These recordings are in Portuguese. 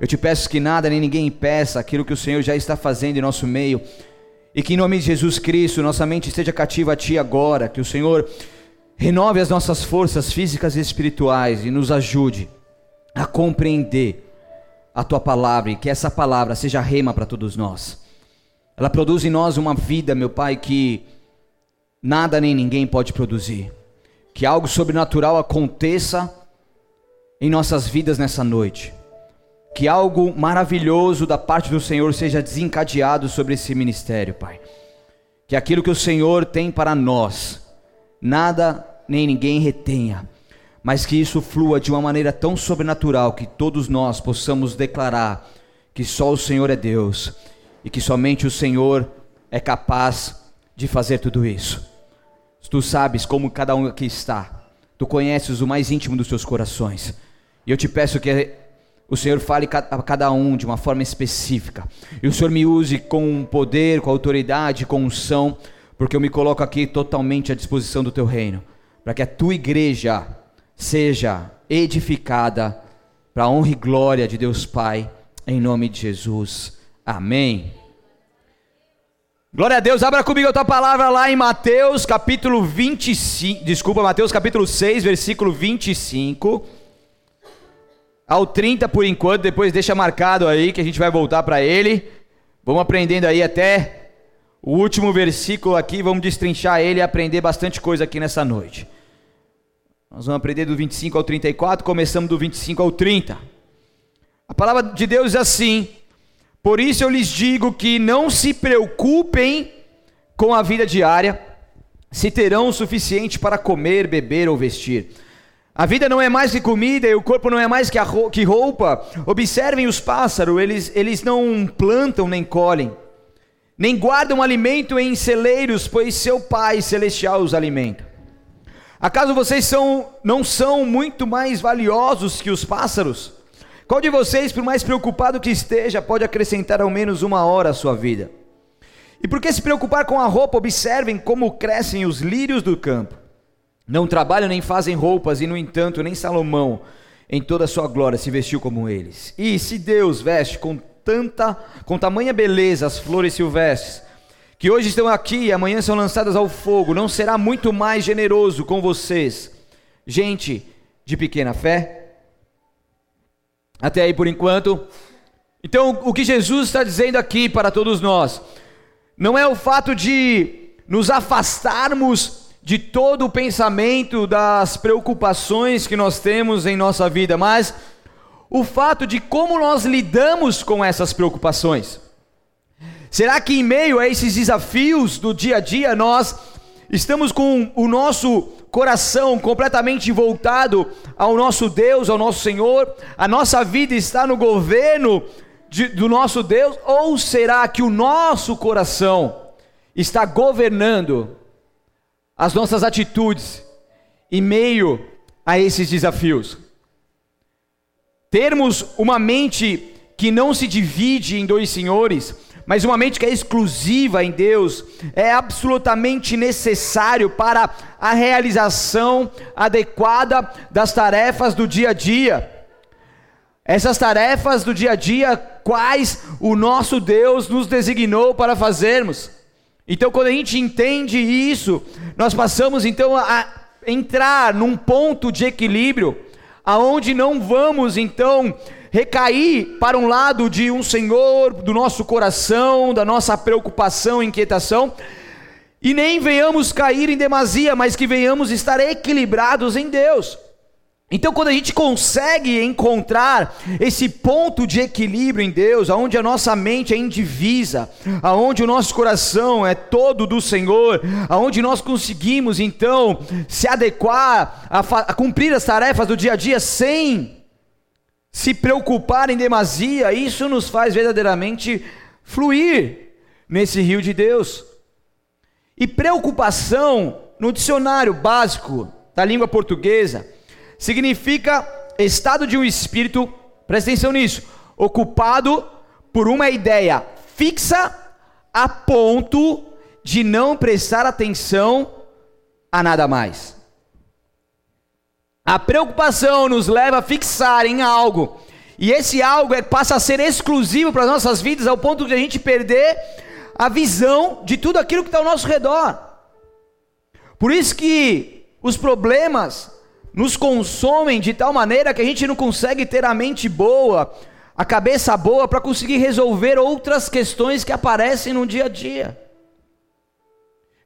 Eu te peço que nada nem ninguém impeça aquilo que o Senhor já está fazendo em nosso meio. E que em nome de Jesus Cristo, nossa mente esteja cativa a Ti agora. Que o Senhor renove as nossas forças físicas e espirituais e nos ajude a compreender a Tua palavra. E que essa palavra seja rema para todos nós. Ela produz em nós uma vida, meu Pai, que nada nem ninguém pode produzir. Que algo sobrenatural aconteça em nossas vidas nessa noite que algo maravilhoso da parte do Senhor seja desencadeado sobre esse ministério, Pai. Que aquilo que o Senhor tem para nós, nada nem ninguém retenha, mas que isso flua de uma maneira tão sobrenatural que todos nós possamos declarar que só o Senhor é Deus e que somente o Senhor é capaz de fazer tudo isso. Tu sabes como cada um aqui está, tu conheces o mais íntimo dos seus corações, e eu te peço que o Senhor fale a cada um de uma forma específica. E o Senhor me use com poder, com autoridade, com unção, porque eu me coloco aqui totalmente à disposição do teu reino, para que a tua igreja seja edificada para a honra e glória de Deus Pai, em nome de Jesus. Amém. Glória a Deus, abra comigo a tua palavra lá em Mateus capítulo 25, desculpa, Mateus capítulo 6, versículo 25 ao 30 por enquanto, depois deixa marcado aí que a gente vai voltar para ele. Vamos aprendendo aí até o último versículo aqui, vamos destrinchar ele e aprender bastante coisa aqui nessa noite. Nós vamos aprender do 25 ao 34, começamos do 25 ao 30. A palavra de Deus é assim: Por isso eu lhes digo que não se preocupem com a vida diária, se terão o suficiente para comer, beber ou vestir. A vida não é mais que comida e o corpo não é mais que roupa. Observem os pássaros, eles, eles não plantam nem colhem, nem guardam alimento em celeiros, pois seu Pai celestial os alimenta. Acaso vocês são, não são muito mais valiosos que os pássaros? Qual de vocês, por mais preocupado que esteja, pode acrescentar ao menos uma hora à sua vida? E por que se preocupar com a roupa? Observem como crescem os lírios do campo. Não trabalham nem fazem roupas, e no entanto, nem Salomão, em toda a sua glória, se vestiu como eles. E se Deus veste com tanta, com tamanha beleza as flores silvestres, que hoje estão aqui e amanhã são lançadas ao fogo, não será muito mais generoso com vocês, gente de pequena fé? Até aí por enquanto. Então, o que Jesus está dizendo aqui para todos nós, não é o fato de nos afastarmos de todo o pensamento das preocupações que nós temos em nossa vida, mas o fato de como nós lidamos com essas preocupações. Será que em meio a esses desafios do dia a dia nós estamos com o nosso coração completamente voltado ao nosso Deus, ao nosso Senhor? A nossa vida está no governo de, do nosso Deus? Ou será que o nosso coração está governando as nossas atitudes em meio a esses desafios. Termos uma mente que não se divide em dois senhores, mas uma mente que é exclusiva em Deus, é absolutamente necessário para a realização adequada das tarefas do dia a dia. Essas tarefas do dia a dia, quais o nosso Deus nos designou para fazermos. Então, quando a gente entende isso, nós passamos então a entrar num ponto de equilíbrio, aonde não vamos então recair para um lado de um Senhor, do nosso coração, da nossa preocupação, inquietação, e nem venhamos cair em demasia, mas que venhamos estar equilibrados em Deus. Então, quando a gente consegue encontrar esse ponto de equilíbrio em Deus, aonde a nossa mente é indivisa, aonde o nosso coração é todo do Senhor, aonde nós conseguimos então se adequar a, a cumprir as tarefas do dia a dia sem se preocupar em demasia, isso nos faz verdadeiramente fluir nesse rio de Deus. E preocupação, no dicionário básico da língua portuguesa, significa estado de um espírito, presta atenção nisso, ocupado por uma ideia fixa a ponto de não prestar atenção a nada mais. A preocupação nos leva a fixar em algo E esse algo é, passa a ser exclusivo para as nossas vidas, ao ponto de a gente perder a visão de tudo aquilo que está ao nosso redor. Por isso que os problemas nos consomem de tal maneira que a gente não consegue ter a mente boa, a cabeça boa para conseguir resolver outras questões que aparecem no dia a dia.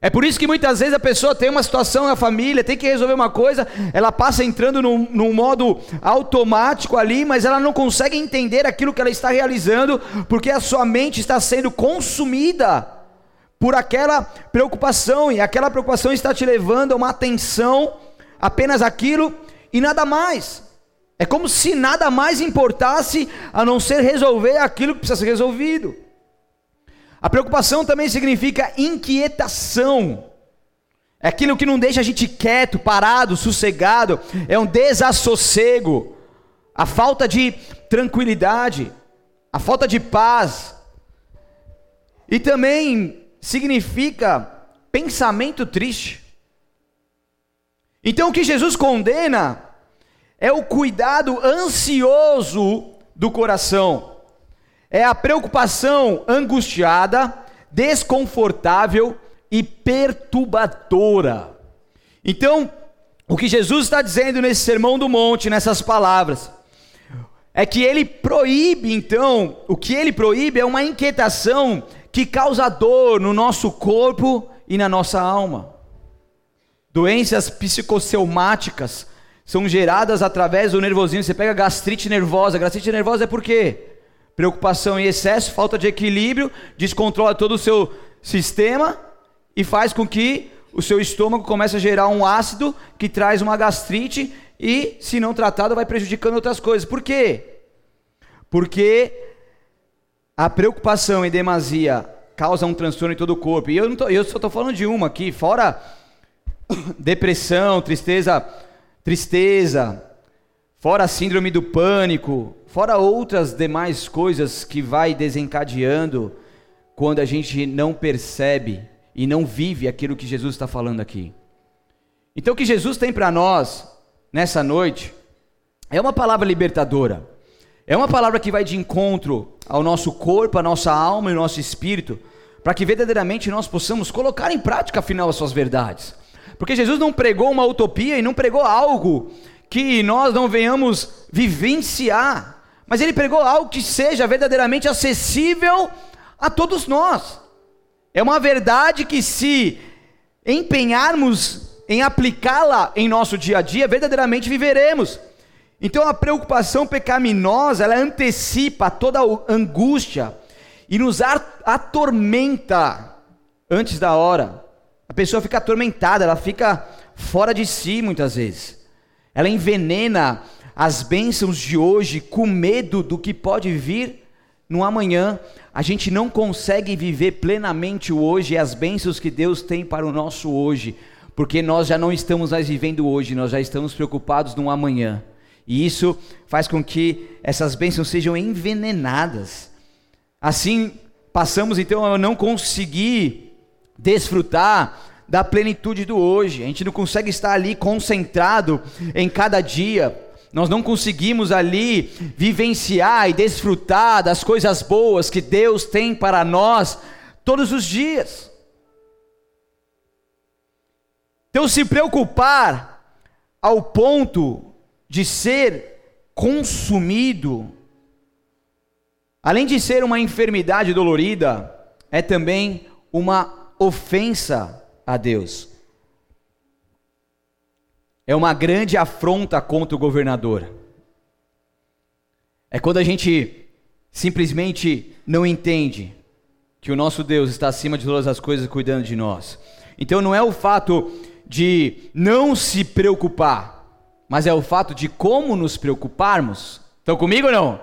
É por isso que muitas vezes a pessoa tem uma situação na família, tem que resolver uma coisa, ela passa entrando num, num, modo automático ali, mas ela não consegue entender aquilo que ela está realizando, porque a sua mente está sendo consumida por aquela preocupação, e aquela preocupação está te levando a uma atenção apenas aquilo e nada mais. É como se nada mais importasse a não ser resolver aquilo que precisa ser resolvido. A preocupação também significa inquietação. É aquilo que não deixa a gente quieto, parado, sossegado, é um desassossego, a falta de tranquilidade, a falta de paz. E também significa pensamento triste. Então o que Jesus condena é o cuidado ansioso do coração, é a preocupação angustiada, desconfortável e perturbadora. Então, o que Jesus está dizendo nesse sermão do monte, nessas palavras, é que ele proíbe, então, o que ele proíbe é uma inquietação que causa dor no nosso corpo e na nossa alma. Doenças psicossomáticas são geradas através do nervosismo. Você pega gastrite nervosa. Gastrite nervosa é por quê? Preocupação em excesso, falta de equilíbrio, descontrola todo o seu sistema e faz com que o seu estômago comece a gerar um ácido que traz uma gastrite e, se não tratado, vai prejudicando outras coisas. Por quê? Porque a preocupação em demasia causa um transtorno em todo o corpo. E eu, tô, eu só estou falando de uma aqui, fora depressão, tristeza, tristeza, fora a síndrome do pânico, fora outras demais coisas que vai desencadeando quando a gente não percebe e não vive aquilo que Jesus está falando aqui. Então o que Jesus tem para nós nessa noite é uma palavra libertadora. É uma palavra que vai de encontro ao nosso corpo, à nossa alma e ao nosso espírito, para que verdadeiramente nós possamos colocar em prática afinal as suas verdades. Porque Jesus não pregou uma utopia e não pregou algo que nós não venhamos vivenciar, mas ele pregou algo que seja verdadeiramente acessível a todos nós. É uma verdade que, se empenharmos em aplicá-la em nosso dia a dia, verdadeiramente viveremos. Então a preocupação pecaminosa, ela antecipa toda angústia e nos atormenta antes da hora. A pessoa fica atormentada, ela fica fora de si muitas vezes. Ela envenena as bênçãos de hoje com medo do que pode vir no amanhã. A gente não consegue viver plenamente o hoje e as bênçãos que Deus tem para o nosso hoje, porque nós já não estamos mais vivendo hoje, nós já estamos preocupados no amanhã. E isso faz com que essas bênçãos sejam envenenadas. Assim, passamos então a não conseguir desfrutar da plenitude do hoje. A gente não consegue estar ali concentrado em cada dia. Nós não conseguimos ali vivenciar e desfrutar das coisas boas que Deus tem para nós todos os dias. Então, se preocupar ao ponto de ser consumido, além de ser uma enfermidade dolorida, é também uma ofensa a Deus. É uma grande afronta contra o governador. É quando a gente simplesmente não entende que o nosso Deus está acima de todas as coisas cuidando de nós. Então não é o fato de não se preocupar, mas é o fato de como nos preocuparmos. Estão comigo ou não?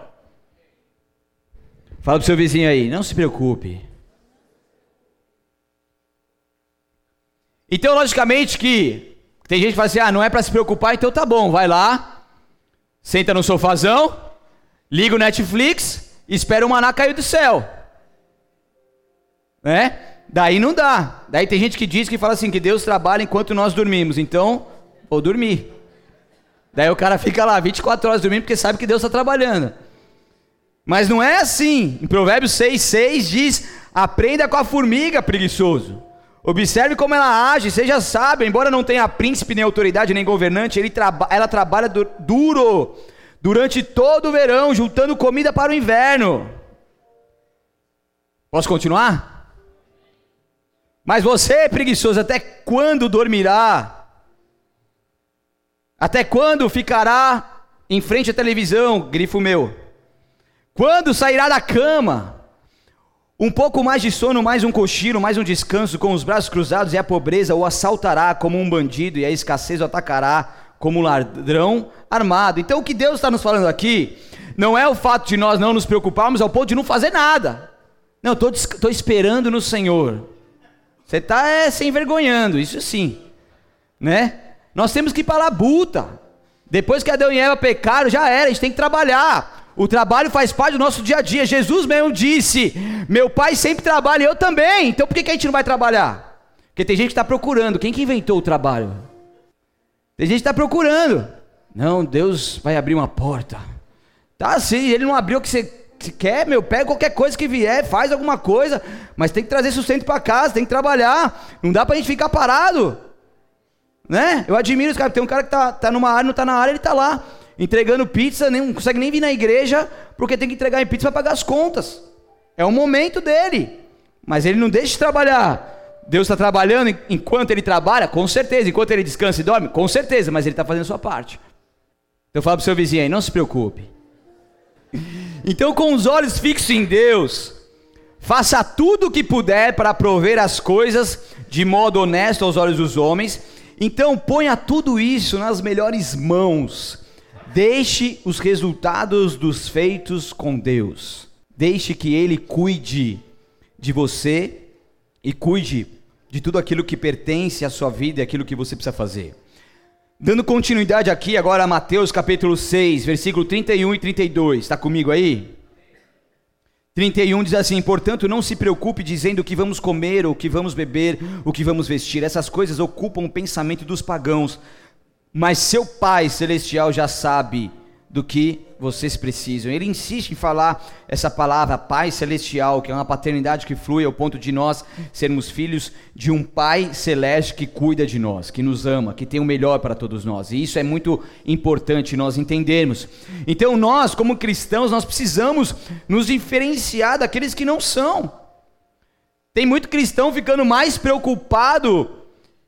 Fala pro seu vizinho aí, não se preocupe. Então, logicamente que tem gente que fala assim: ah, não é para se preocupar, então tá bom, vai lá, senta no sofazão, liga o Netflix, espera o maná cair do céu. Né? Daí não dá. Daí tem gente que diz que fala assim: que Deus trabalha enquanto nós dormimos, então vou dormir. Daí o cara fica lá 24 horas dormindo porque sabe que Deus está trabalhando. Mas não é assim. Em Provérbios 6, 6 diz: aprenda com a formiga, preguiçoso. Observe como ela age, seja sábio, embora não tenha príncipe, nem autoridade, nem governante, traba ela trabalha duro durante todo o verão, juntando comida para o inverno. Posso continuar? Mas você, preguiçoso, até quando dormirá? Até quando ficará em frente à televisão? Grifo meu. Quando sairá da cama? Um pouco mais de sono, mais um cochilo, mais um descanso, com os braços cruzados, e a pobreza o assaltará como um bandido, e a escassez o atacará como um ladrão armado. Então o que Deus está nos falando aqui não é o fato de nós não nos preocuparmos ao ponto de não fazer nada. Não, estou esperando no Senhor. Você está é, se envergonhando, isso sim. Né? Nós temos que ir para a labuta. Depois que Adão e Eva pecaram, já era, a gente tem que trabalhar. O trabalho faz parte do nosso dia a dia. Jesus mesmo disse: Meu pai sempre trabalha eu também. Então por que, que a gente não vai trabalhar? Porque tem gente que está procurando. Quem que inventou o trabalho? Tem gente que está procurando. Não, Deus vai abrir uma porta. Tá sim, ele não abriu o que você quer, meu, pega qualquer coisa que vier, faz alguma coisa, mas tem que trazer sustento para casa, tem que trabalhar. Não dá para a gente ficar parado. Né? Eu admiro os caras. Tem um cara que tá, tá numa área, não tá na área, ele tá lá entregando pizza, nem, não consegue nem vir na igreja, porque tem que entregar em pizza para pagar as contas. É o momento dele. Mas ele não deixa de trabalhar. Deus está trabalhando enquanto ele trabalha? Com certeza. Enquanto ele descansa e dorme? Com certeza, mas ele está fazendo a sua parte. Então fala para o seu vizinho aí, não se preocupe. Então, com os olhos fixos em Deus, faça tudo o que puder para prover as coisas de modo honesto aos olhos dos homens. Então, ponha tudo isso nas melhores mãos Deixe os resultados dos feitos com Deus. Deixe que Ele cuide de você e cuide de tudo aquilo que pertence à sua vida e aquilo que você precisa fazer. Dando continuidade aqui agora a Mateus capítulo 6, versículo 31 e 32. Está comigo aí? 31 diz assim: Portanto, não se preocupe dizendo o que vamos comer, o que vamos beber, o que vamos vestir. Essas coisas ocupam o pensamento dos pagãos mas seu Pai Celestial já sabe do que vocês precisam. Ele insiste em falar essa palavra Pai Celestial, que é uma paternidade que flui ao ponto de nós sermos filhos de um Pai Celeste que cuida de nós, que nos ama, que tem o melhor para todos nós. E isso é muito importante nós entendermos. Então nós, como cristãos, nós precisamos nos diferenciar daqueles que não são. Tem muito cristão ficando mais preocupado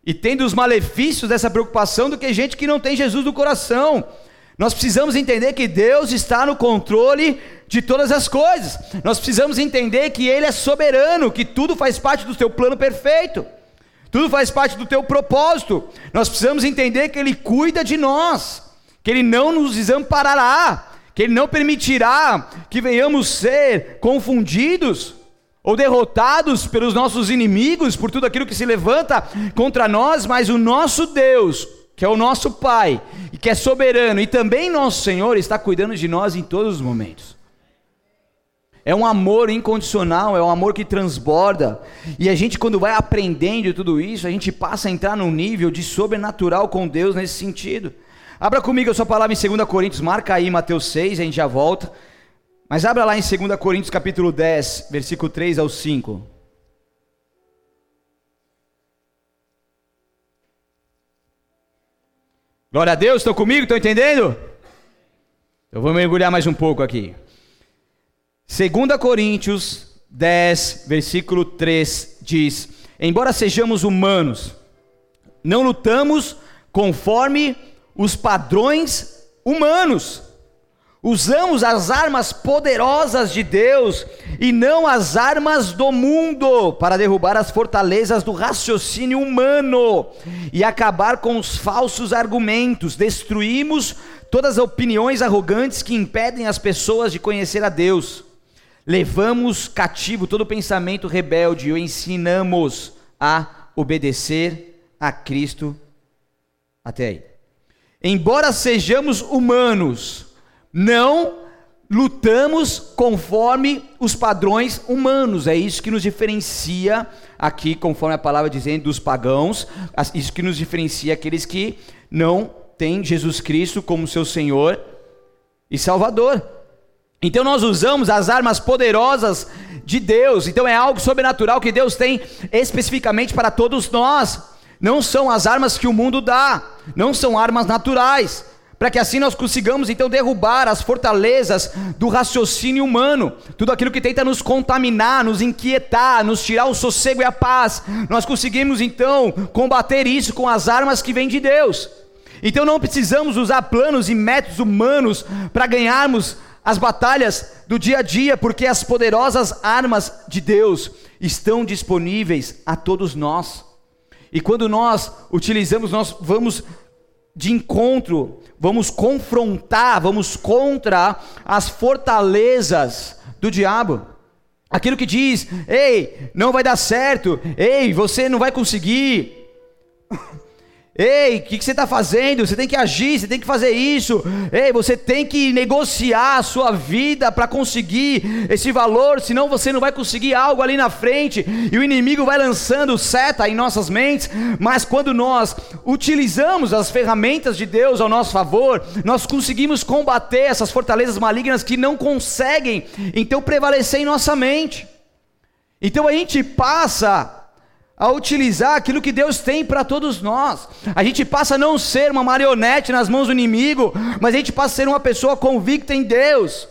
e tendo os malefícios dessa preocupação do que gente que não tem Jesus no coração. Nós precisamos entender que Deus está no controle de todas as coisas. Nós precisamos entender que Ele é soberano, que tudo faz parte do seu plano perfeito, tudo faz parte do teu propósito. Nós precisamos entender que Ele cuida de nós, que Ele não nos desamparará, que Ele não permitirá que venhamos ser confundidos ou derrotados pelos nossos inimigos, por tudo aquilo que se levanta contra nós, mas o nosso Deus, que é o nosso Pai, e que é soberano, e também nosso Senhor, está cuidando de nós em todos os momentos. É um amor incondicional, é um amor que transborda. E a gente, quando vai aprendendo tudo isso, a gente passa a entrar num nível de sobrenatural com Deus nesse sentido. Abra comigo a sua palavra em 2 Coríntios, marca aí Mateus 6, a gente já volta. Mas abra lá em 2 Coríntios capítulo 10, versículo 3 ao 5. Glória a Deus, estão comigo? Estão entendendo? Eu vou mergulhar mais um pouco aqui. 2 Coríntios 10, versículo 3 diz: Embora sejamos humanos, não lutamos conforme os padrões humanos Usamos as armas poderosas de Deus e não as armas do mundo para derrubar as fortalezas do raciocínio humano e acabar com os falsos argumentos. Destruímos todas as opiniões arrogantes que impedem as pessoas de conhecer a Deus. Levamos cativo todo pensamento rebelde e o ensinamos a obedecer a Cristo. Até aí. Embora sejamos humanos, não lutamos conforme os padrões humanos. É isso que nos diferencia aqui, conforme a palavra dizendo, dos pagãos. Isso que nos diferencia aqueles que não têm Jesus Cristo como seu Senhor e Salvador. Então nós usamos as armas poderosas de Deus. Então é algo sobrenatural que Deus tem especificamente para todos nós. Não são as armas que o mundo dá, não são armas naturais para que assim nós consigamos então derrubar as fortalezas do raciocínio humano, tudo aquilo que tenta nos contaminar, nos inquietar, nos tirar o sossego e a paz. Nós conseguimos então combater isso com as armas que vêm de Deus. Então não precisamos usar planos e métodos humanos para ganharmos as batalhas do dia a dia, porque as poderosas armas de Deus estão disponíveis a todos nós. E quando nós utilizamos, nós vamos de encontro, vamos confrontar, vamos contra as fortalezas do diabo. Aquilo que diz: "Ei, não vai dar certo. Ei, você não vai conseguir. Ei, o que, que, você está fazendo? Você tem que agir, você tem que fazer isso. Ei, você tem que negociar a sua vida para conseguir esse valor, senão você não vai conseguir algo ali na frente. E o inimigo vai lançando seta em nossas mentes. Mas quando nós utilizamos as ferramentas de Deus ao nosso favor, nós conseguimos combater essas fortalezas malignas que não conseguem então prevalecer em nossa mente. Então a gente passa a utilizar aquilo que Deus tem para todos nós. A gente passa a não ser uma marionete nas mãos do inimigo, mas a gente passa a ser uma pessoa convicta em Deus.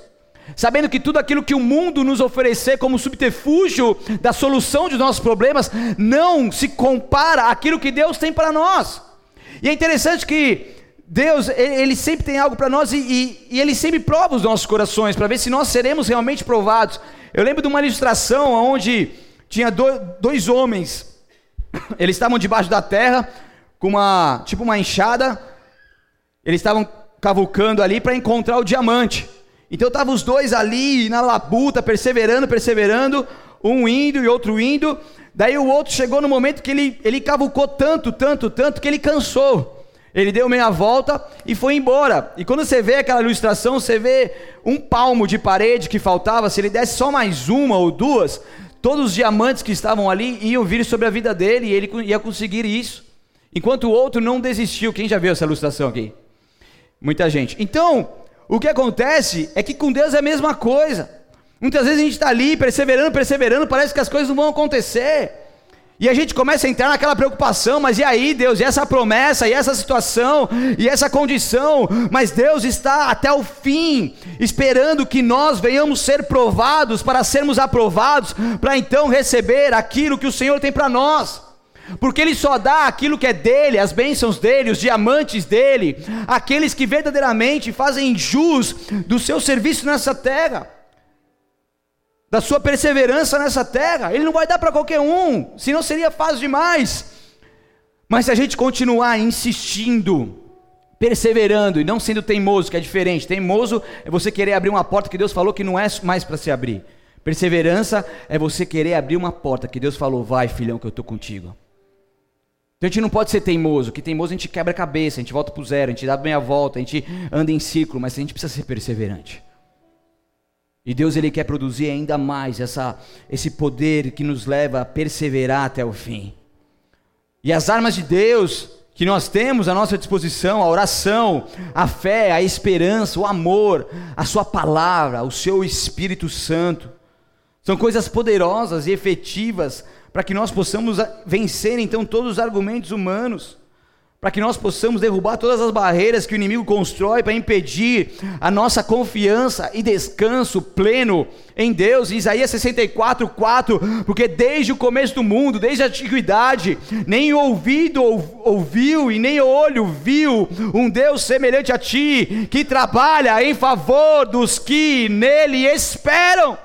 Sabendo que tudo aquilo que o mundo nos oferecer como subterfúgio da solução dos nossos problemas não se compara àquilo que Deus tem para nós. E é interessante que Deus, Ele sempre tem algo para nós e, e, e, Ele sempre prova os nossos corações para ver se nós seremos realmente provados. Eu lembro de uma ilustração onde tinha dois homens eles estavam debaixo da terra com uma, tipo uma enxada. Eles estavam cavucando ali para encontrar o diamante. Então estavam os dois ali na labuta, perseverando, perseverando, um indo e outro indo. Daí o outro chegou no momento que ele, ele cavucou tanto, tanto, tanto, que ele cansou. Ele deu meia volta e foi embora. E quando você vê aquela ilustração, você vê um palmo de parede que faltava. Se ele desse só mais uma ou duas, Todos os diamantes que estavam ali iam vir sobre a vida dele e ele ia conseguir isso. Enquanto o outro não desistiu. Quem já viu essa ilustração aqui? Muita gente. Então, o que acontece é que com Deus é a mesma coisa. Muitas vezes a gente está ali perseverando, perseverando, parece que as coisas não vão acontecer. E a gente começa a entrar naquela preocupação, mas e aí, Deus, e essa promessa, e essa situação, e essa condição? Mas Deus está até o fim, esperando que nós venhamos ser provados, para sermos aprovados, para então receber aquilo que o Senhor tem para nós. Porque Ele só dá aquilo que é dele, as bênçãos dele, os diamantes dele, aqueles que verdadeiramente fazem jus do seu serviço nessa terra da sua perseverança nessa terra. Ele não vai dar para qualquer um, senão seria fácil demais. Mas se a gente continuar insistindo, perseverando e não sendo teimoso, que é diferente. Teimoso é você querer abrir uma porta que Deus falou que não é mais para se abrir. Perseverança é você querer abrir uma porta que Deus falou, vai filhão que eu estou contigo. Então a gente não pode ser teimoso, que teimoso a gente quebra a cabeça, a gente volta para o zero, a gente dá meia volta, a gente anda em círculo, mas a gente precisa ser perseverante. E Deus ele quer produzir ainda mais essa, esse poder que nos leva a perseverar até o fim. E as armas de Deus que nós temos à nossa disposição, a oração, a fé, a esperança, o amor, a sua palavra, o seu Espírito Santo, são coisas poderosas e efetivas para que nós possamos vencer então todos os argumentos humanos para que nós possamos derrubar todas as barreiras que o inimigo constrói para impedir a nossa confiança e descanso pleno em Deus. Isaías 64, 4, porque desde o começo do mundo, desde a antiguidade, nem ouvido ouviu e nem olho viu um Deus semelhante a ti, que trabalha em favor dos que nele esperam.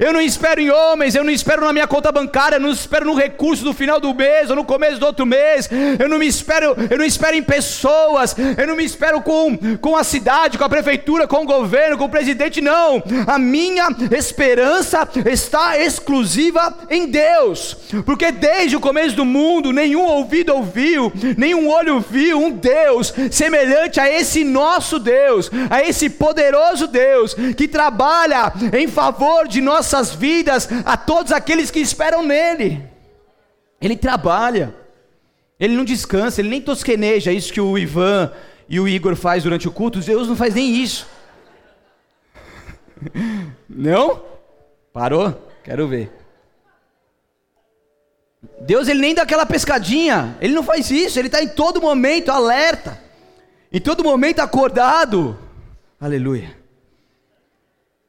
Eu não espero em homens, eu não espero na minha conta bancária, eu não espero no recurso do final do mês ou no começo do outro mês. Eu não me espero, eu não espero em pessoas, eu não me espero com, com a cidade, com a prefeitura, com o governo, com o presidente, não. A minha esperança está exclusiva em Deus. Porque desde o começo do mundo, nenhum ouvido ouviu, nenhum olho viu um Deus semelhante a esse nosso Deus, a esse poderoso Deus que trabalha em favor de nós nossas vidas a todos aqueles que esperam nele. Ele trabalha, ele não descansa, ele nem tosqueneja isso que o Ivan e o Igor faz durante o culto, Deus não faz nem isso. Não? Parou? Quero ver. Deus ele nem dá aquela pescadinha, ele não faz isso, ele está em todo momento alerta, em todo momento acordado, aleluia,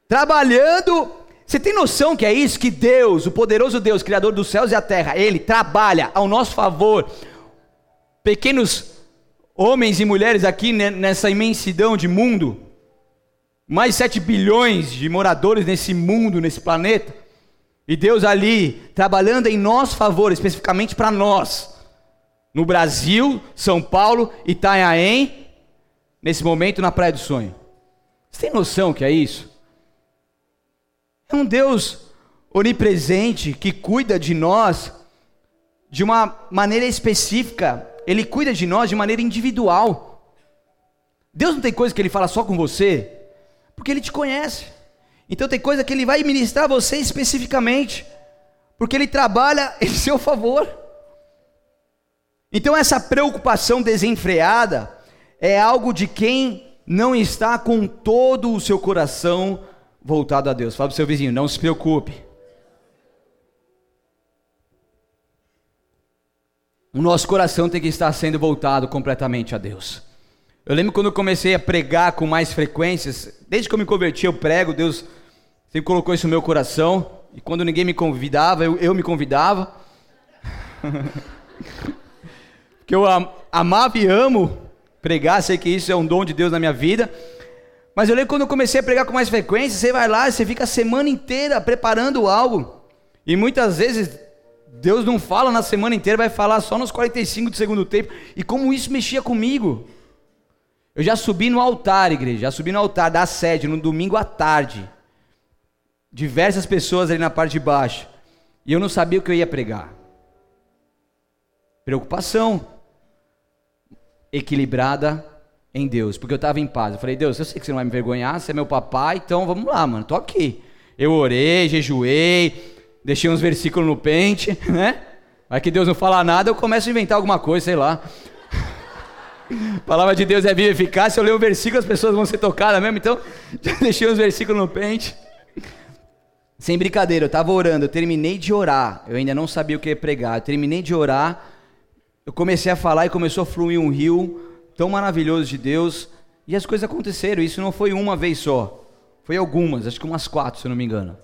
trabalhando. Você tem noção que é isso? Que Deus, o poderoso Deus, Criador dos céus e a terra, Ele trabalha ao nosso favor, pequenos homens e mulheres aqui nessa imensidão de mundo, mais 7 bilhões de moradores nesse mundo, nesse planeta, e Deus ali trabalhando em nosso favor, especificamente para nós, no Brasil, São Paulo, Itanhaém, nesse momento na Praia do Sonho. Você tem noção que é isso? É um Deus onipresente que cuida de nós de uma maneira específica, Ele cuida de nós de maneira individual. Deus não tem coisa que Ele fala só com você, porque Ele te conhece. Então tem coisa que ele vai ministrar a você especificamente, porque ele trabalha em seu favor. Então essa preocupação desenfreada é algo de quem não está com todo o seu coração voltado a Deus. Fala para o seu vizinho, não se preocupe. O nosso coração tem que estar sendo voltado completamente a Deus. Eu lembro quando eu comecei a pregar com mais frequências, desde que eu me converti, eu prego, Deus sempre colocou isso no meu coração. E quando ninguém me convidava, eu, eu me convidava. Porque eu amava e amo pregar, sei que isso é um dom de Deus na minha vida. Mas eu lembro quando eu comecei a pregar com mais frequência, você vai lá, você fica a semana inteira preparando algo. E muitas vezes Deus não fala na semana inteira, vai falar só nos 45 do segundo tempo. E como isso mexia comigo. Eu já subi no altar, igreja, já subi no altar da sede no domingo à tarde diversas pessoas ali na parte de baixo, e eu não sabia o que eu ia pregar. Preocupação equilibrada em Deus, porque eu estava em paz. Eu falei, Deus, eu sei que você não vai me envergonhar, você é meu papai, então vamos lá, mano, tô aqui. Eu orei, jejuei, deixei uns versículos no pente, né? Vai que Deus não fala nada, eu começo a inventar alguma coisa, sei lá. A palavra de Deus é viva eficaz. Se eu ler um versículo, as pessoas vão ser tocadas mesmo. Então, já deixei uns versículos no pente. Sem brincadeira, eu estava orando, eu terminei de orar, eu ainda não sabia o que ia pregar, eu terminei de orar, eu comecei a falar e começou a fluir um rio tão maravilhoso de Deus, e as coisas aconteceram, isso não foi uma vez só, foi algumas, acho que umas quatro, se eu não me engano.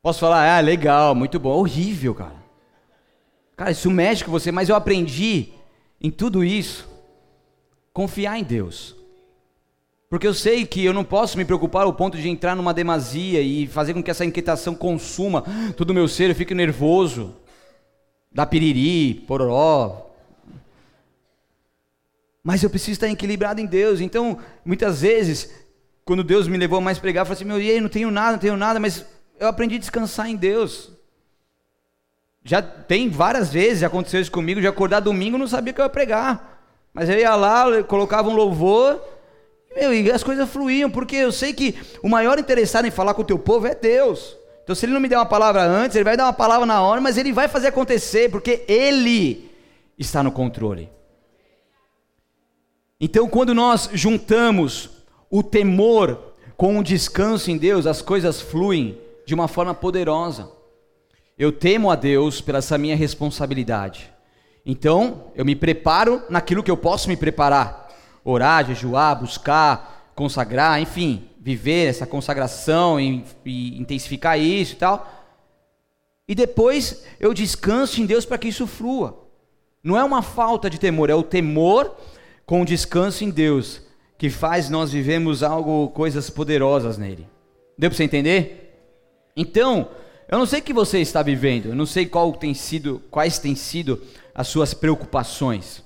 Posso falar, ah, legal, muito bom, horrível, cara. Cara, isso mexe com você, mas eu aprendi em tudo isso, confiar em Deus. Porque eu sei que eu não posso me preocupar ao ponto de entrar numa demasia e fazer com que essa inquietação consuma todo o meu ser, eu fique nervoso, dá piriri, pororó. Mas eu preciso estar equilibrado em Deus. Então, muitas vezes, quando Deus me levou a mais pregar, eu falei assim: meu, e aí, não tenho nada, não tenho nada, mas eu aprendi a descansar em Deus. Já tem várias vezes, aconteceu isso comigo, de acordar domingo não sabia que eu ia pregar. Mas eu ia lá, colocava um louvor meu, e as coisas fluíam, porque eu sei que o maior interessado em falar com o teu povo é Deus. Então, se ele não me der uma palavra antes, ele vai dar uma palavra na hora, mas ele vai fazer acontecer, porque ele está no controle. Então, quando nós juntamos o temor com o descanso em Deus, as coisas fluem de uma forma poderosa. Eu temo a Deus pela essa minha responsabilidade. Então, eu me preparo naquilo que eu posso me preparar orar, jejuar, buscar, consagrar, enfim, viver essa consagração e, e intensificar isso e tal. E depois eu descanso em Deus para que isso flua. Não é uma falta de temor, é o temor com descanso em Deus que faz nós vivemos algo, coisas poderosas nele. Deu para você entender? Então, eu não sei o que você está vivendo, eu não sei qual tem sido, quais têm sido as suas preocupações.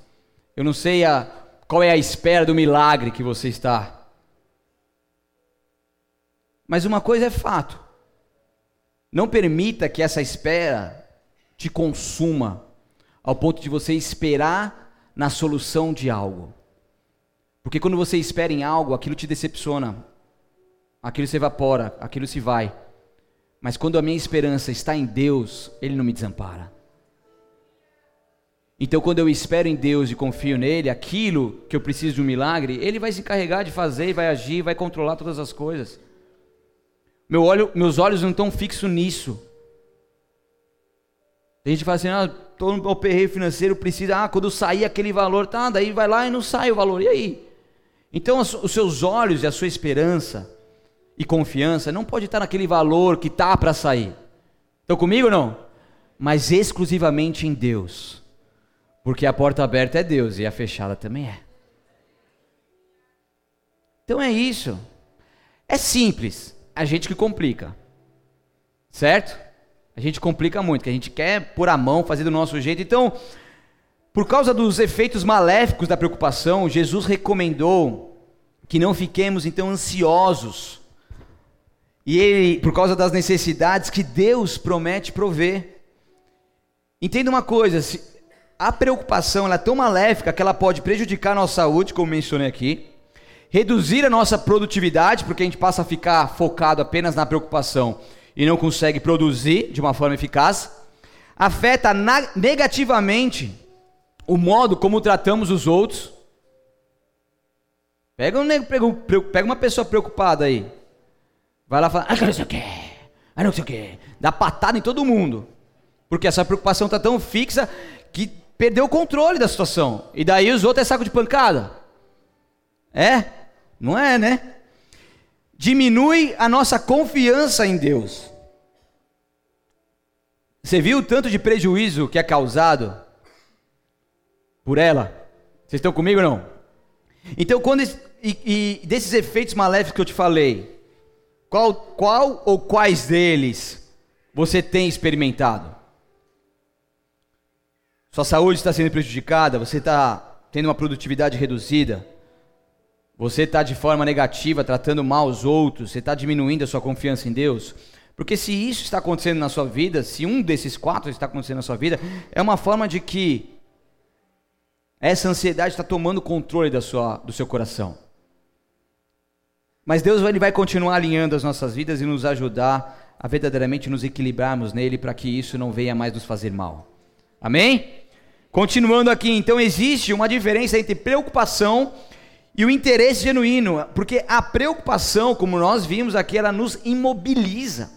Eu não sei a, qual é a espera do milagre que você está? Mas uma coisa é fato. Não permita que essa espera te consuma ao ponto de você esperar na solução de algo. Porque quando você espera em algo, aquilo te decepciona, aquilo se evapora, aquilo se vai. Mas quando a minha esperança está em Deus, Ele não me desampara. Então, quando eu espero em Deus e confio nele, aquilo que eu preciso de um milagre, ele vai se encarregar de fazer, vai agir, vai controlar todas as coisas. Meu olho, meus olhos não estão fixos nisso. A gente fala assim, ah, todo no perreio financeiro precisa, ah, quando sair aquele valor, tá, daí vai lá e não sai o valor, e aí? Então os seus olhos e a sua esperança e confiança não pode estar naquele valor que tá para sair. Estão comigo ou não? Mas exclusivamente em Deus. Porque a porta aberta é Deus e a fechada também é. Então é isso. É simples, a gente que complica. Certo? A gente complica muito, que a gente quer pôr a mão, fazer do nosso jeito. Então, por causa dos efeitos maléficos da preocupação, Jesus recomendou que não fiquemos então ansiosos. E ele, por causa das necessidades que Deus promete prover. Entenda uma coisa, a preocupação é tão maléfica que ela pode prejudicar a nossa saúde, como mencionei aqui, reduzir a nossa produtividade, porque a gente passa a ficar focado apenas na preocupação e não consegue produzir de uma forma eficaz, afeta negativamente o modo como tratamos os outros. Pega, um, pega uma pessoa preocupada aí, vai lá e fala, ah, não sei o que, ah, não sei o que, dá patada em todo mundo, porque essa preocupação está tão fixa que perdeu o controle da situação, e daí os outros é saco de pancada. É? Não é, né? Diminui a nossa confiança em Deus. Você viu o tanto de prejuízo que é causado por ela? Vocês estão comigo ou não? Então, quando e, e desses efeitos maléficos que eu te falei, qual, qual ou quais deles você tem experimentado? Sua saúde está sendo prejudicada, você está tendo uma produtividade reduzida, você está de forma negativa, tratando mal os outros, você está diminuindo a sua confiança em Deus. Porque se isso está acontecendo na sua vida, se um desses quatro está acontecendo na sua vida, é uma forma de que essa ansiedade está tomando controle da sua, do seu coração. Mas Deus ele vai continuar alinhando as nossas vidas e nos ajudar a verdadeiramente nos equilibrarmos nele para que isso não venha mais nos fazer mal. Amém? Continuando aqui, então existe uma diferença entre preocupação e o interesse genuíno, porque a preocupação, como nós vimos aqui, ela nos imobiliza.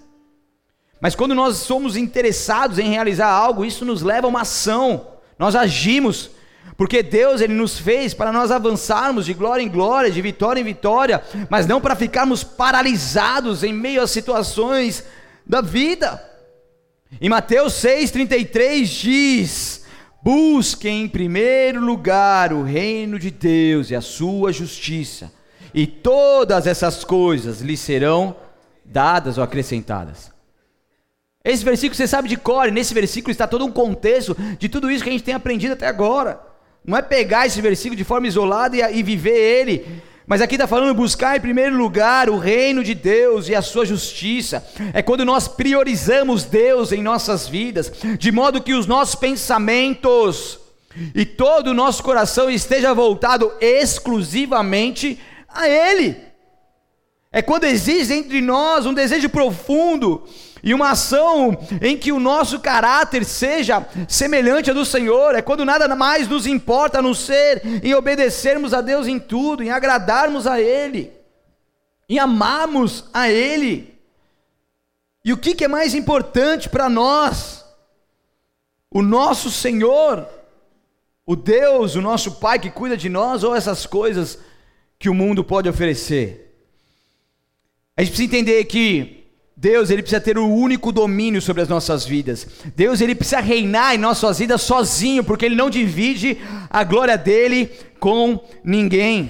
Mas quando nós somos interessados em realizar algo, isso nos leva a uma ação. Nós agimos, porque Deus ele nos fez para nós avançarmos de glória em glória, de vitória em vitória, mas não para ficarmos paralisados em meio às situações da vida. Em Mateus 6:33 diz: Busquem em primeiro lugar o reino de Deus e a sua justiça, e todas essas coisas lhe serão dadas ou acrescentadas. Esse versículo você sabe de cor, nesse versículo está todo um contexto de tudo isso que a gente tem aprendido até agora. Não é pegar esse versículo de forma isolada e, e viver ele mas aqui está falando buscar em primeiro lugar o reino de Deus e a sua justiça. É quando nós priorizamos Deus em nossas vidas, de modo que os nossos pensamentos e todo o nosso coração esteja voltado exclusivamente a Ele. É quando existe entre nós um desejo profundo e uma ação em que o nosso caráter seja semelhante ao do Senhor, é quando nada mais nos importa a não ser em obedecermos a Deus em tudo, em agradarmos a Ele, em amarmos a Ele. E o que, que é mais importante para nós? O nosso Senhor, o Deus, o nosso Pai que cuida de nós, ou essas coisas que o mundo pode oferecer? A gente precisa entender que Deus, ele precisa ter o único domínio sobre as nossas vidas. Deus, ele precisa reinar em nossas vidas sozinho, porque ele não divide a glória dele com ninguém.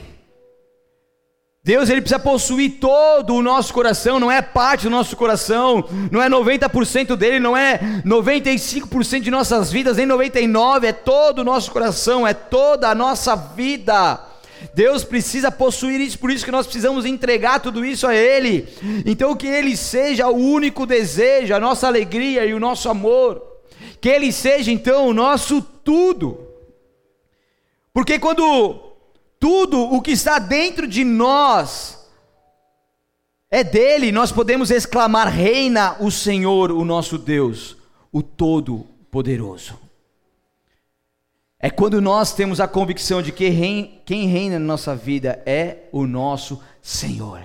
Deus, ele precisa possuir todo o nosso coração, não é parte do nosso coração, não é 90% dele, não é 95% de nossas vidas, nem 99, é todo o nosso coração, é toda a nossa vida. Deus precisa possuir isso, por isso que nós precisamos entregar tudo isso a Ele. Então, que Ele seja o único desejo, a nossa alegria e o nosso amor. Que Ele seja, então, o nosso tudo. Porque quando tudo o que está dentro de nós é dele, nós podemos exclamar: Reina o Senhor, o nosso Deus, o Todo-Poderoso. É quando nós temos a convicção de que quem reina na nossa vida é o nosso Senhor.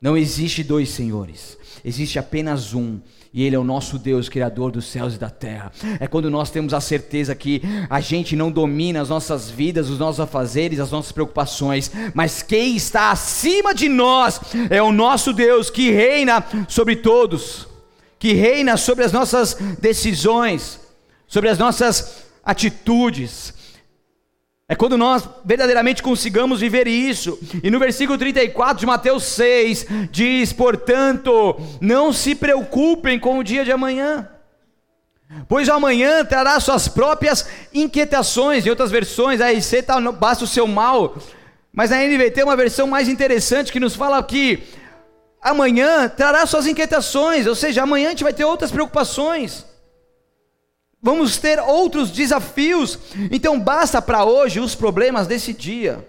Não existe dois senhores, existe apenas um. E Ele é o nosso Deus, Criador dos céus e da terra. É quando nós temos a certeza que a gente não domina as nossas vidas, os nossos afazeres, as nossas preocupações, mas quem está acima de nós é o nosso Deus que reina sobre todos, que reina sobre as nossas decisões, sobre as nossas atitudes, é quando nós verdadeiramente consigamos viver isso. E no versículo 34 de Mateus 6 diz: Portanto, não se preocupem com o dia de amanhã, pois amanhã trará suas próprias inquietações. Em outras versões, a RC tá, basta o seu mal. Mas na NVT tem uma versão mais interessante que nos fala que amanhã trará suas inquietações, ou seja, amanhã a gente vai ter outras preocupações vamos ter outros desafios. Então basta para hoje os problemas desse dia,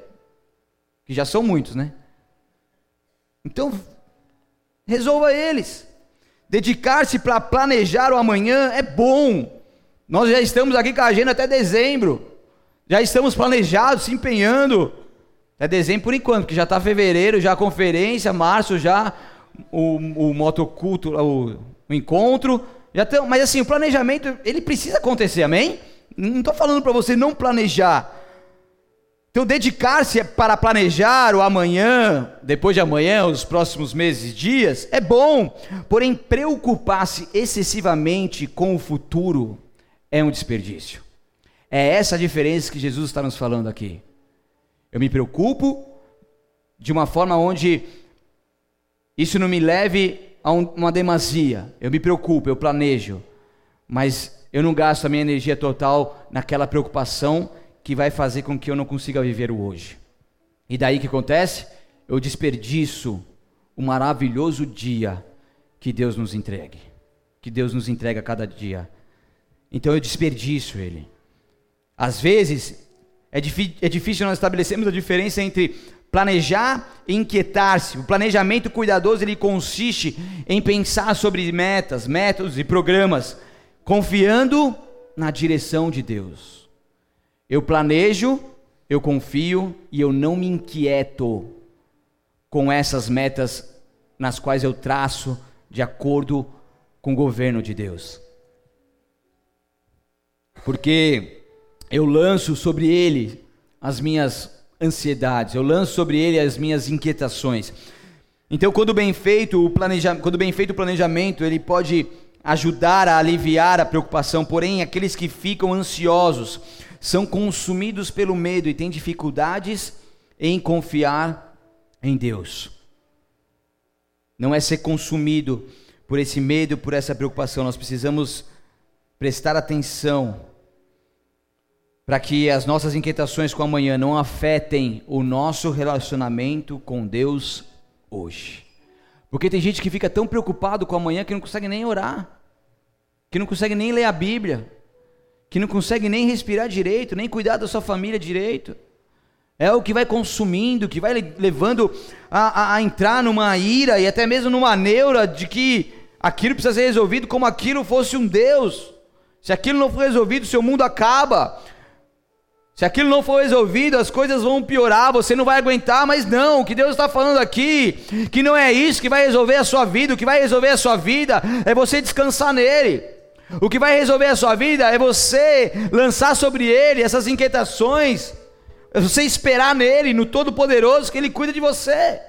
que já são muitos, né? Então resolva eles. Dedicar-se para planejar o amanhã é bom. Nós já estamos aqui com a agenda até dezembro. Já estamos planejados, se empenhando. É dezembro por enquanto, que já está fevereiro, já a conferência, março já o, o motoculto, o, o encontro. Já tem, mas assim, o planejamento, ele precisa acontecer, amém? Não estou falando para você não planejar. Então, dedicar-se para planejar o amanhã, depois de amanhã, os próximos meses e dias, é bom. Porém, preocupar-se excessivamente com o futuro é um desperdício. É essa a diferença que Jesus está nos falando aqui. Eu me preocupo de uma forma onde isso não me leve a uma demasia. Eu me preocupo, eu planejo, mas eu não gasto a minha energia total naquela preocupação que vai fazer com que eu não consiga viver o hoje. E daí que acontece? Eu desperdiço o maravilhoso dia que Deus nos entregue, que Deus nos entrega a cada dia. Então eu desperdiço ele. Às vezes é, é difícil nós estabelecermos a diferença entre Planejar e inquietar-se. O planejamento cuidadoso ele consiste em pensar sobre metas, métodos e programas, confiando na direção de Deus. Eu planejo, eu confio e eu não me inquieto com essas metas nas quais eu traço de acordo com o governo de Deus. Porque eu lanço sobre ele as minhas ansiedades, eu lanço sobre ele as minhas inquietações. Então, quando bem feito o planejamento, quando bem feito o planejamento, ele pode ajudar a aliviar a preocupação, porém, aqueles que ficam ansiosos são consumidos pelo medo e têm dificuldades em confiar em Deus. Não é ser consumido por esse medo, por essa preocupação, nós precisamos prestar atenção para que as nossas inquietações com amanhã não afetem o nosso relacionamento com Deus hoje. Porque tem gente que fica tão preocupado com amanhã que não consegue nem orar, que não consegue nem ler a Bíblia, que não consegue nem respirar direito, nem cuidar da sua família direito. É o que vai consumindo, que vai levando a, a, a entrar numa ira e até mesmo numa neura de que aquilo precisa ser resolvido como aquilo fosse um Deus. Se aquilo não for resolvido, seu mundo acaba. Se aquilo não for resolvido, as coisas vão piorar, você não vai aguentar, mas não, o que Deus está falando aqui, que não é isso que vai resolver a sua vida, o que vai resolver a sua vida é você descansar nele. O que vai resolver a sua vida é você lançar sobre ele essas inquietações, é você esperar nele, no Todo-Poderoso, que ele cuida de você.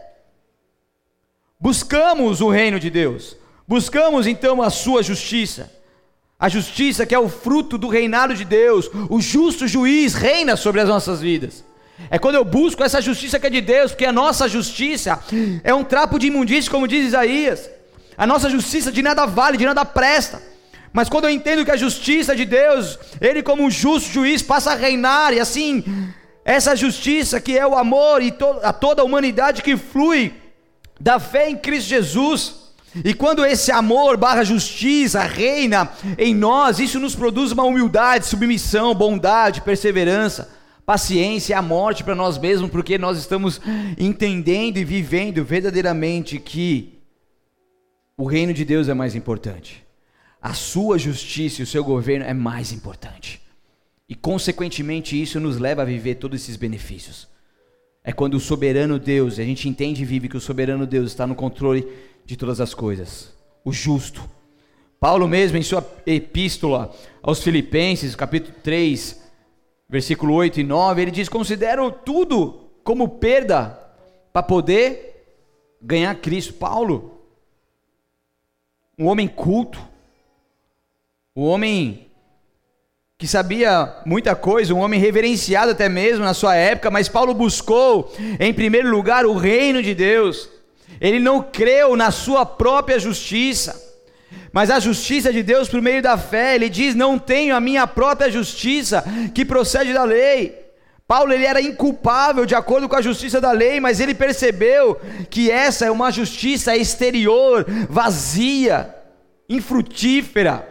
Buscamos o reino de Deus, buscamos então a sua justiça. A justiça que é o fruto do reinado de Deus, o justo juiz reina sobre as nossas vidas. É quando eu busco essa justiça que é de Deus, porque a nossa justiça é um trapo de imundície, como diz Isaías. A nossa justiça de nada vale, de nada presta. Mas quando eu entendo que a justiça de Deus, Ele como um justo juiz passa a reinar, e assim, essa justiça que é o amor e to a toda a humanidade que flui da fé em Cristo Jesus, e quando esse amor barra justiça reina em nós, isso nos produz uma humildade, submissão, bondade, perseverança, paciência a morte para nós mesmos, porque nós estamos entendendo e vivendo verdadeiramente que o reino de Deus é mais importante. A sua justiça e o seu governo é mais importante. E consequentemente isso nos leva a viver todos esses benefícios. é quando o soberano Deus, a gente entende e vive que o soberano Deus está no controle de todas as coisas. O justo. Paulo mesmo em sua epístola aos Filipenses, capítulo 3, versículo 8 e 9, ele diz: "Considero tudo como perda para poder ganhar Cristo". Paulo, um homem culto, um homem que sabia muita coisa, um homem reverenciado até mesmo na sua época, mas Paulo buscou, em primeiro lugar, o reino de Deus. Ele não creu na sua própria justiça, mas a justiça de Deus por meio da fé. Ele diz: Não tenho a minha própria justiça que procede da lei. Paulo ele era inculpável de acordo com a justiça da lei, mas ele percebeu que essa é uma justiça exterior, vazia, infrutífera.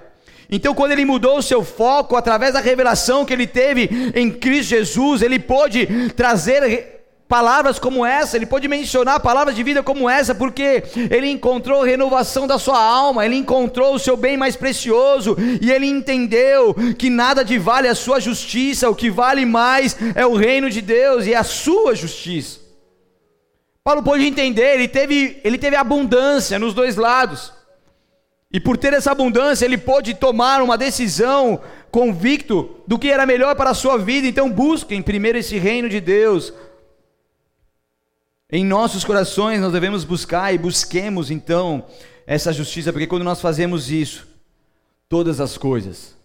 Então, quando ele mudou o seu foco através da revelação que ele teve em Cristo Jesus, ele pôde trazer palavras como essa, ele pôde mencionar palavras de vida como essa, porque ele encontrou renovação da sua alma, ele encontrou o seu bem mais precioso, e ele entendeu que nada de vale a sua justiça, o que vale mais é o reino de Deus e a sua justiça. Paulo pôde entender, ele teve, ele teve abundância nos dois lados. E por ter essa abundância, ele pôde tomar uma decisão convicto do que era melhor para a sua vida. Então, busquem primeiro esse reino de Deus. Em nossos corações, nós devemos buscar e busquemos então essa justiça, porque quando nós fazemos isso, todas as coisas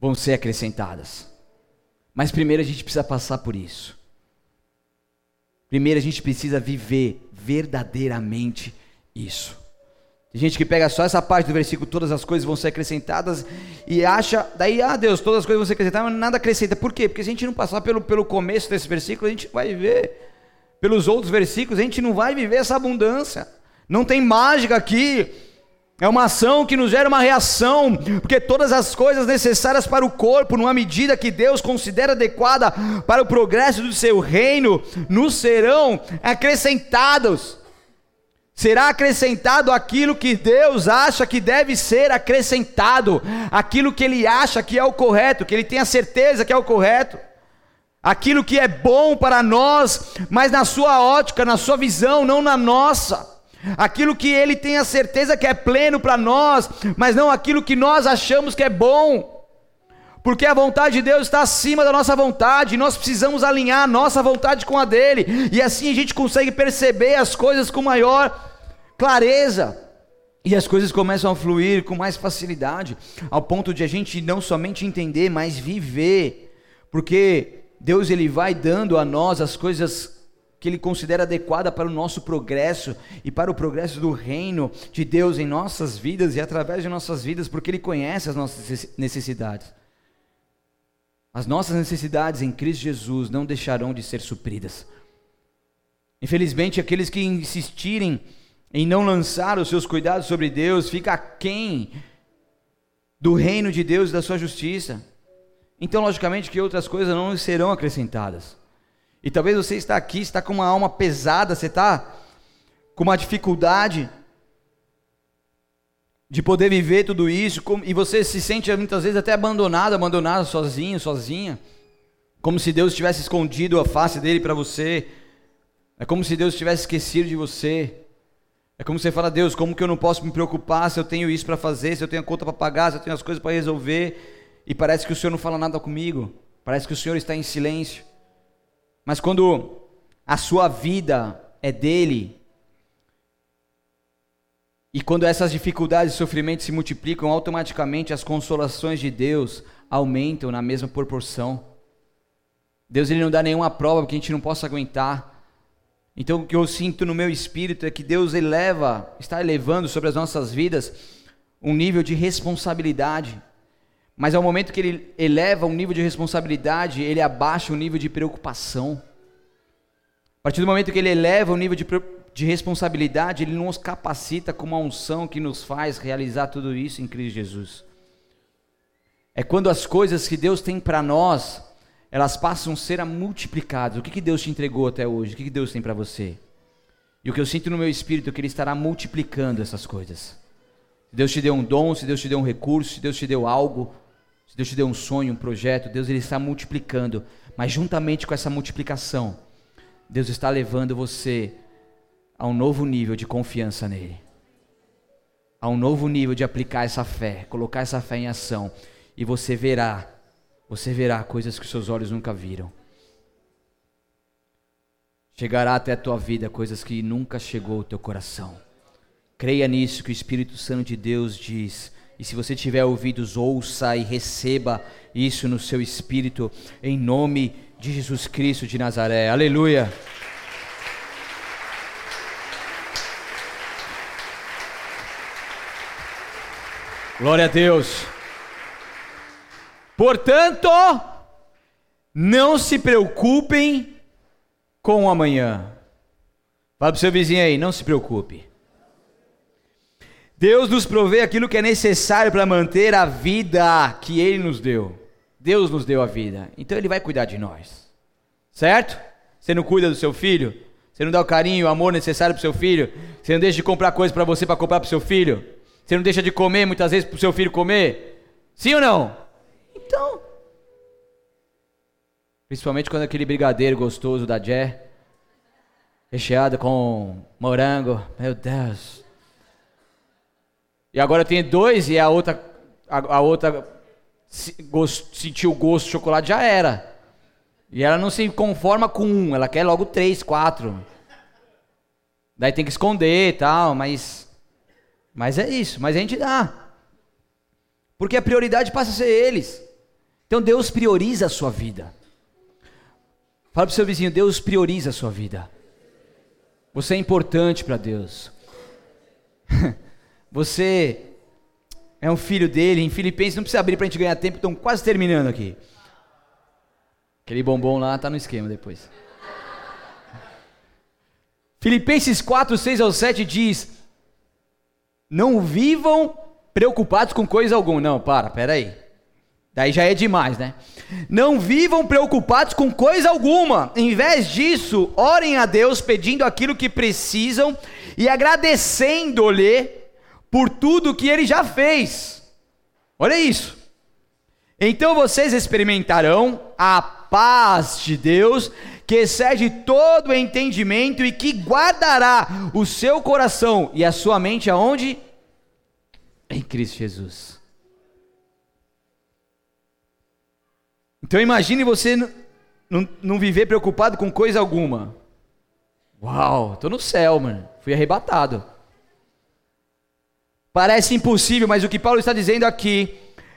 vão ser acrescentadas. Mas primeiro a gente precisa passar por isso. Primeiro a gente precisa viver verdadeiramente isso. Tem gente que pega só essa parte do versículo, todas as coisas vão ser acrescentadas, e acha, daí, ah Deus, todas as coisas vão ser acrescentadas, mas nada acrescenta. Por quê? Porque se a gente não passar pelo, pelo começo desse versículo, a gente vai viver. Pelos outros versículos, a gente não vai viver essa abundância. Não tem mágica aqui. É uma ação que nos gera uma reação, porque todas as coisas necessárias para o corpo, numa medida que Deus considera adequada para o progresso do seu reino, nos serão acrescentados será acrescentado aquilo que Deus acha que deve ser acrescentado, aquilo que Ele acha que é o correto, que Ele tem a certeza que é o correto, aquilo que é bom para nós, mas na sua ótica, na sua visão, não na nossa. Aquilo que ele tem a certeza que é pleno para nós, mas não aquilo que nós achamos que é bom porque a vontade de Deus está acima da nossa vontade, e nós precisamos alinhar a nossa vontade com a dele, e assim a gente consegue perceber as coisas com maior clareza. E as coisas começam a fluir com mais facilidade, ao ponto de a gente não somente entender, mas viver. Porque Deus ele vai dando a nós as coisas que ele considera adequada para o nosso progresso e para o progresso do reino de Deus em nossas vidas e através de nossas vidas, porque ele conhece as nossas necessidades. As nossas necessidades em Cristo Jesus não deixarão de ser supridas. Infelizmente, aqueles que insistirem em não lançar os seus cuidados sobre Deus, fica quem do reino de Deus e da sua justiça. Então, logicamente, que outras coisas não serão acrescentadas. E talvez você está aqui, está com uma alma pesada, você está com uma dificuldade de poder viver tudo isso, e você se sente muitas vezes até abandonado, abandonado, sozinho, sozinha, como se Deus tivesse escondido a face dele para você, é como se Deus tivesse esquecido de você. É como você fala, Deus, como que eu não posso me preocupar se eu tenho isso para fazer, se eu tenho a conta para pagar, se eu tenho as coisas para resolver, e parece que o Senhor não fala nada comigo, parece que o Senhor está em silêncio. Mas quando a sua vida é dele, e quando essas dificuldades e sofrimentos se multiplicam, automaticamente as consolações de Deus aumentam na mesma proporção. Deus ele não dá nenhuma prova que a gente não possa aguentar. Então o que eu sinto no meu espírito é que Deus eleva, está elevando sobre as nossas vidas um nível de responsabilidade. Mas ao momento que ele eleva um nível de responsabilidade, ele abaixa o nível de preocupação. A partir do momento que ele eleva o nível de de responsabilidade, Ele nos capacita com uma unção que nos faz realizar tudo isso em Cristo Jesus. É quando as coisas que Deus tem para nós, elas passam a ser multiplicadas. O que, que Deus te entregou até hoje? O que, que Deus tem para você? E o que eu sinto no meu espírito é que Ele estará multiplicando essas coisas. Se Deus te deu um dom, se Deus te deu um recurso, se Deus te deu algo, se Deus te deu um sonho, um projeto, Deus ele está multiplicando. Mas juntamente com essa multiplicação, Deus está levando você a um novo nível de confiança nele, a um novo nível de aplicar essa fé, colocar essa fé em ação, e você verá, você verá coisas que seus olhos nunca viram. Chegará até a tua vida coisas que nunca chegou ao teu coração. Creia nisso que o Espírito Santo de Deus diz. E se você tiver ouvidos, ouça e receba isso no seu espírito, em nome de Jesus Cristo de Nazaré. Aleluia. Glória a Deus. Portanto, não se preocupem com o amanhã. Fala para o seu vizinho aí, não se preocupe. Deus nos provê aquilo que é necessário para manter a vida que Ele nos deu. Deus nos deu a vida, então Ele vai cuidar de nós, certo? Você não cuida do seu filho? Você não dá o carinho, o amor necessário para seu filho? Você não deixa de comprar coisas para você para comprar para seu filho? Você não deixa de comer muitas vezes para o seu filho comer? Sim ou não? Então, principalmente quando aquele brigadeiro gostoso da Jé, recheado com morango, meu Deus. E agora tem dois e a outra, a, a outra se, gost, sentiu o gosto de chocolate, já era. E ela não se conforma com um, ela quer logo três, quatro. Daí tem que esconder e tal, mas. Mas é isso, mas a gente dá. Porque a prioridade passa a ser eles. Então Deus prioriza a sua vida. Fala para o seu vizinho, Deus prioriza a sua vida. Você é importante para Deus. Você é um filho dele. Em Filipenses, não precisa abrir para a gente ganhar tempo, estão quase terminando aqui. Aquele bombom lá está no esquema depois. Filipenses 4, 6 ao 7 diz: Não vivam preocupados com coisa alguma. Não, para, pera aí. Daí já é demais, né? Não vivam preocupados com coisa alguma. Em vez disso, orem a Deus pedindo aquilo que precisam e agradecendo-lhe por tudo que ele já fez. Olha isso. Então vocês experimentarão a paz de Deus, que excede todo entendimento e que guardará o seu coração e a sua mente aonde? Em Cristo Jesus. Então imagine você não, viver preocupado com coisa alguma. Uau, estou no céu, mano. Fui arrebatado. Parece impossível, mas o que Paulo está dizendo aqui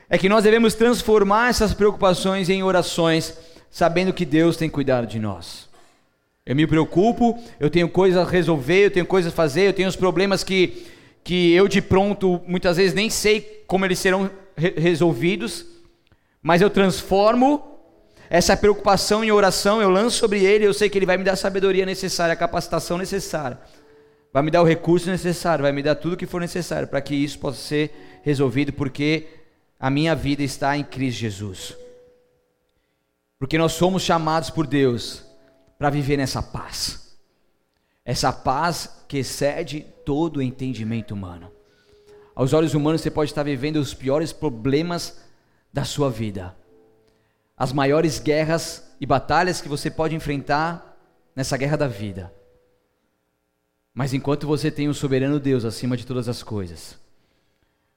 é que nós devemos transformar essas preocupações em orações, sabendo que Deus tem cuidado de nós. Eu me preocupo, eu tenho coisas a resolver, eu tenho coisas a fazer, eu tenho os problemas que, que eu de pronto muitas vezes nem sei como eles serão re resolvidos, mas eu transformo essa preocupação em oração, eu lanço sobre ele, eu sei que ele vai me dar a sabedoria necessária, a capacitação necessária vai me dar o recurso necessário, vai me dar tudo o que for necessário para que isso possa ser resolvido, porque a minha vida está em Cristo Jesus. Porque nós somos chamados por Deus para viver nessa paz. Essa paz que excede todo o entendimento humano. Aos olhos humanos você pode estar vivendo os piores problemas da sua vida. As maiores guerras e batalhas que você pode enfrentar nessa guerra da vida. Mas enquanto você tem o um soberano Deus acima de todas as coisas,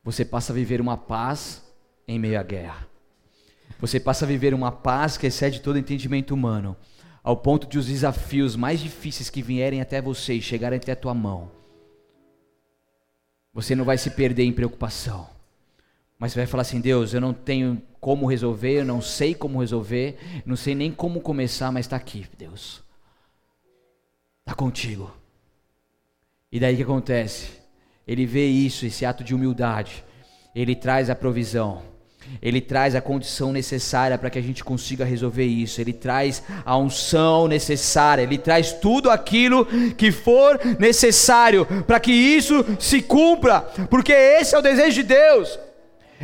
você passa a viver uma paz em meio à guerra. Você passa a viver uma paz que excede todo entendimento humano, ao ponto de os desafios mais difíceis que vierem até você e chegarem até a tua mão, você não vai se perder em preocupação. Mas você vai falar assim: Deus, eu não tenho como resolver, eu não sei como resolver, não sei nem como começar, mas está aqui, Deus. Está contigo. E daí o que acontece? Ele vê isso, esse ato de humildade. Ele traz a provisão. Ele traz a condição necessária para que a gente consiga resolver isso. Ele traz a unção necessária. Ele traz tudo aquilo que for necessário para que isso se cumpra, porque esse é o desejo de Deus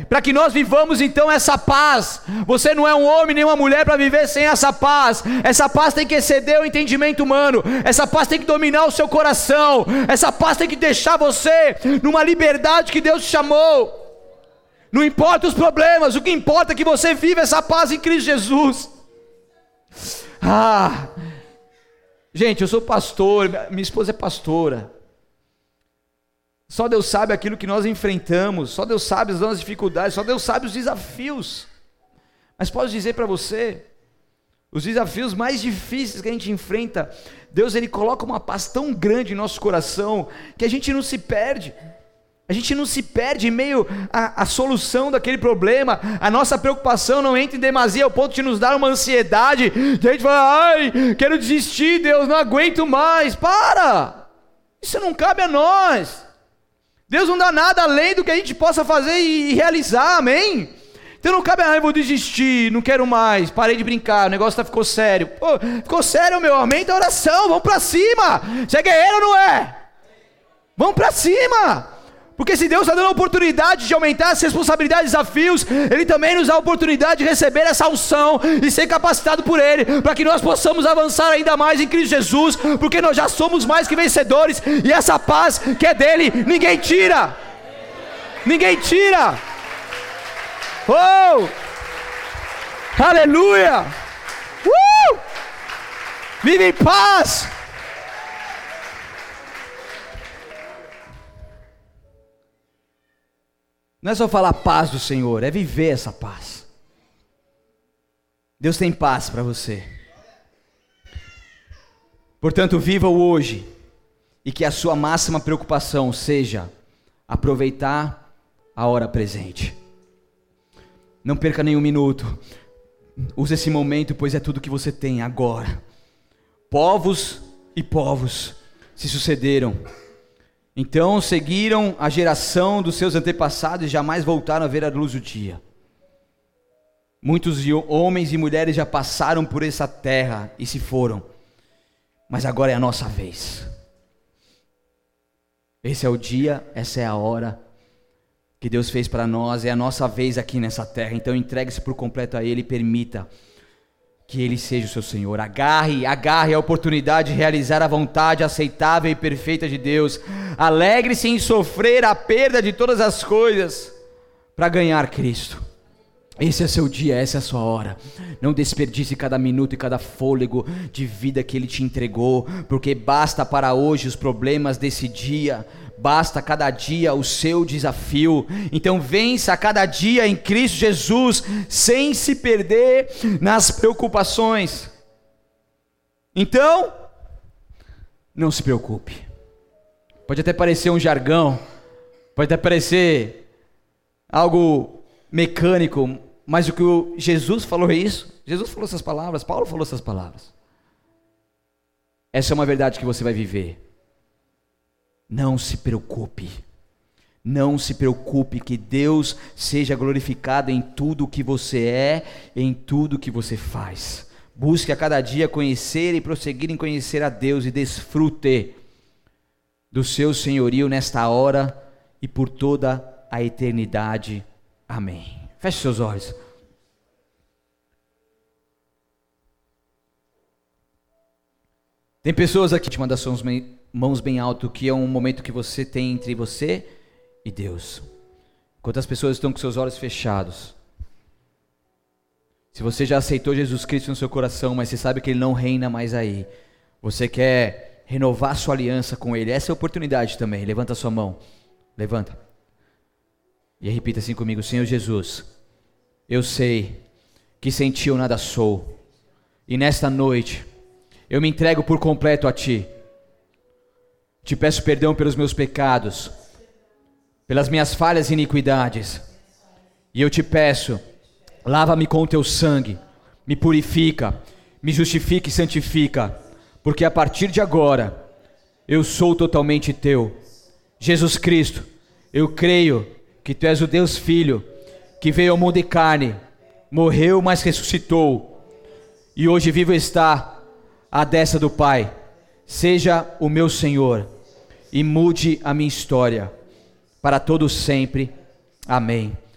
para que nós vivamos então essa paz. Você não é um homem nem uma mulher para viver sem essa paz. Essa paz tem que exceder o entendimento humano. Essa paz tem que dominar o seu coração. Essa paz tem que deixar você numa liberdade que Deus te chamou. Não importa os problemas, o que importa é que você viva essa paz em Cristo Jesus. Ah! Gente, eu sou pastor, minha esposa é pastora. Só Deus sabe aquilo que nós enfrentamos, só Deus sabe as nossas dificuldades, só Deus sabe os desafios. Mas posso dizer para você, os desafios mais difíceis que a gente enfrenta, Deus ele coloca uma paz tão grande em nosso coração que a gente não se perde. A gente não se perde em meio à, à, solução daquele problema, a nossa preocupação não entra em demasia ao ponto de nos dar uma ansiedade, de a gente fala, ai, quero desistir, Deus, não aguento mais. Para! Isso não cabe a nós. Deus não dá nada além do que a gente possa fazer e realizar, amém? Então não cabe, ah, eu vou desistir, não quero mais, parei de brincar, o negócio tá, ficou sério. Pô, ficou sério, meu, aumenta a oração, vamos para cima. Você é guerreiro ou não é? Vamos para cima. Porque se Deus está dando a oportunidade de aumentar as responsabilidades e desafios, Ele também nos dá a oportunidade de receber essa unção e ser capacitado por Ele, para que nós possamos avançar ainda mais em Cristo Jesus, porque nós já somos mais que vencedores, e essa paz que é dele, ninguém tira. Ninguém tira. Oh! Aleluia! Uh! Vive em paz! Não é só falar paz do Senhor, é viver essa paz. Deus tem paz para você. Portanto, viva o hoje e que a sua máxima preocupação seja aproveitar a hora presente. Não perca nenhum minuto. Use esse momento, pois é tudo que você tem agora. Povos e povos se sucederam então seguiram a geração dos seus antepassados e jamais voltaram a ver a luz do dia. Muitos homens e mulheres já passaram por essa terra e se foram, mas agora é a nossa vez. Esse é o dia, essa é a hora que Deus fez para nós, é a nossa vez aqui nessa terra. Então entregue-se por completo a Ele e permita que Ele seja o seu Senhor. Agarre, agarre a oportunidade de realizar a vontade aceitável e perfeita de Deus. Alegre-se em sofrer a perda de todas as coisas para ganhar Cristo. Esse é seu dia, essa é a sua hora. Não desperdice cada minuto e cada fôlego de vida que Ele te entregou, porque basta para hoje os problemas desse dia basta cada dia o seu desafio. Então vença cada dia em Cristo Jesus, sem se perder nas preocupações. Então, não se preocupe. Pode até parecer um jargão, pode até parecer algo mecânico, mas o que o Jesus falou é isso. Jesus falou essas palavras, Paulo falou essas palavras. Essa é uma verdade que você vai viver. Não se preocupe. Não se preocupe que Deus seja glorificado em tudo o que você é, em tudo o que você faz. Busque a cada dia conhecer e prosseguir em conhecer a Deus e desfrute do seu senhorio nesta hora e por toda a eternidade. Amém. Feche seus olhos. Tem pessoas aqui, te mandar suas mãos bem alto, que é um momento que você tem entre você e Deus. Quantas pessoas estão com seus olhos fechados? Se você já aceitou Jesus Cristo no seu coração, mas você sabe que Ele não reina mais aí, você quer renovar sua aliança com Ele, essa é a oportunidade também. Levanta sua mão, levanta. E repita assim comigo: Senhor Jesus, eu sei que sem Ti eu nada sou, e nesta noite eu me entrego por completo a Ti. Te peço perdão pelos meus pecados, pelas minhas falhas e iniquidades. E eu te peço, lava-me com o teu sangue, me purifica, me justifica e santifica, porque a partir de agora eu sou totalmente teu. Jesus Cristo, eu creio que tu és o Deus Filho, que veio ao mundo de carne, morreu, mas ressuscitou, e hoje vivo está à destra do Pai. Seja o meu Senhor e mude a minha história para todo sempre. Amém.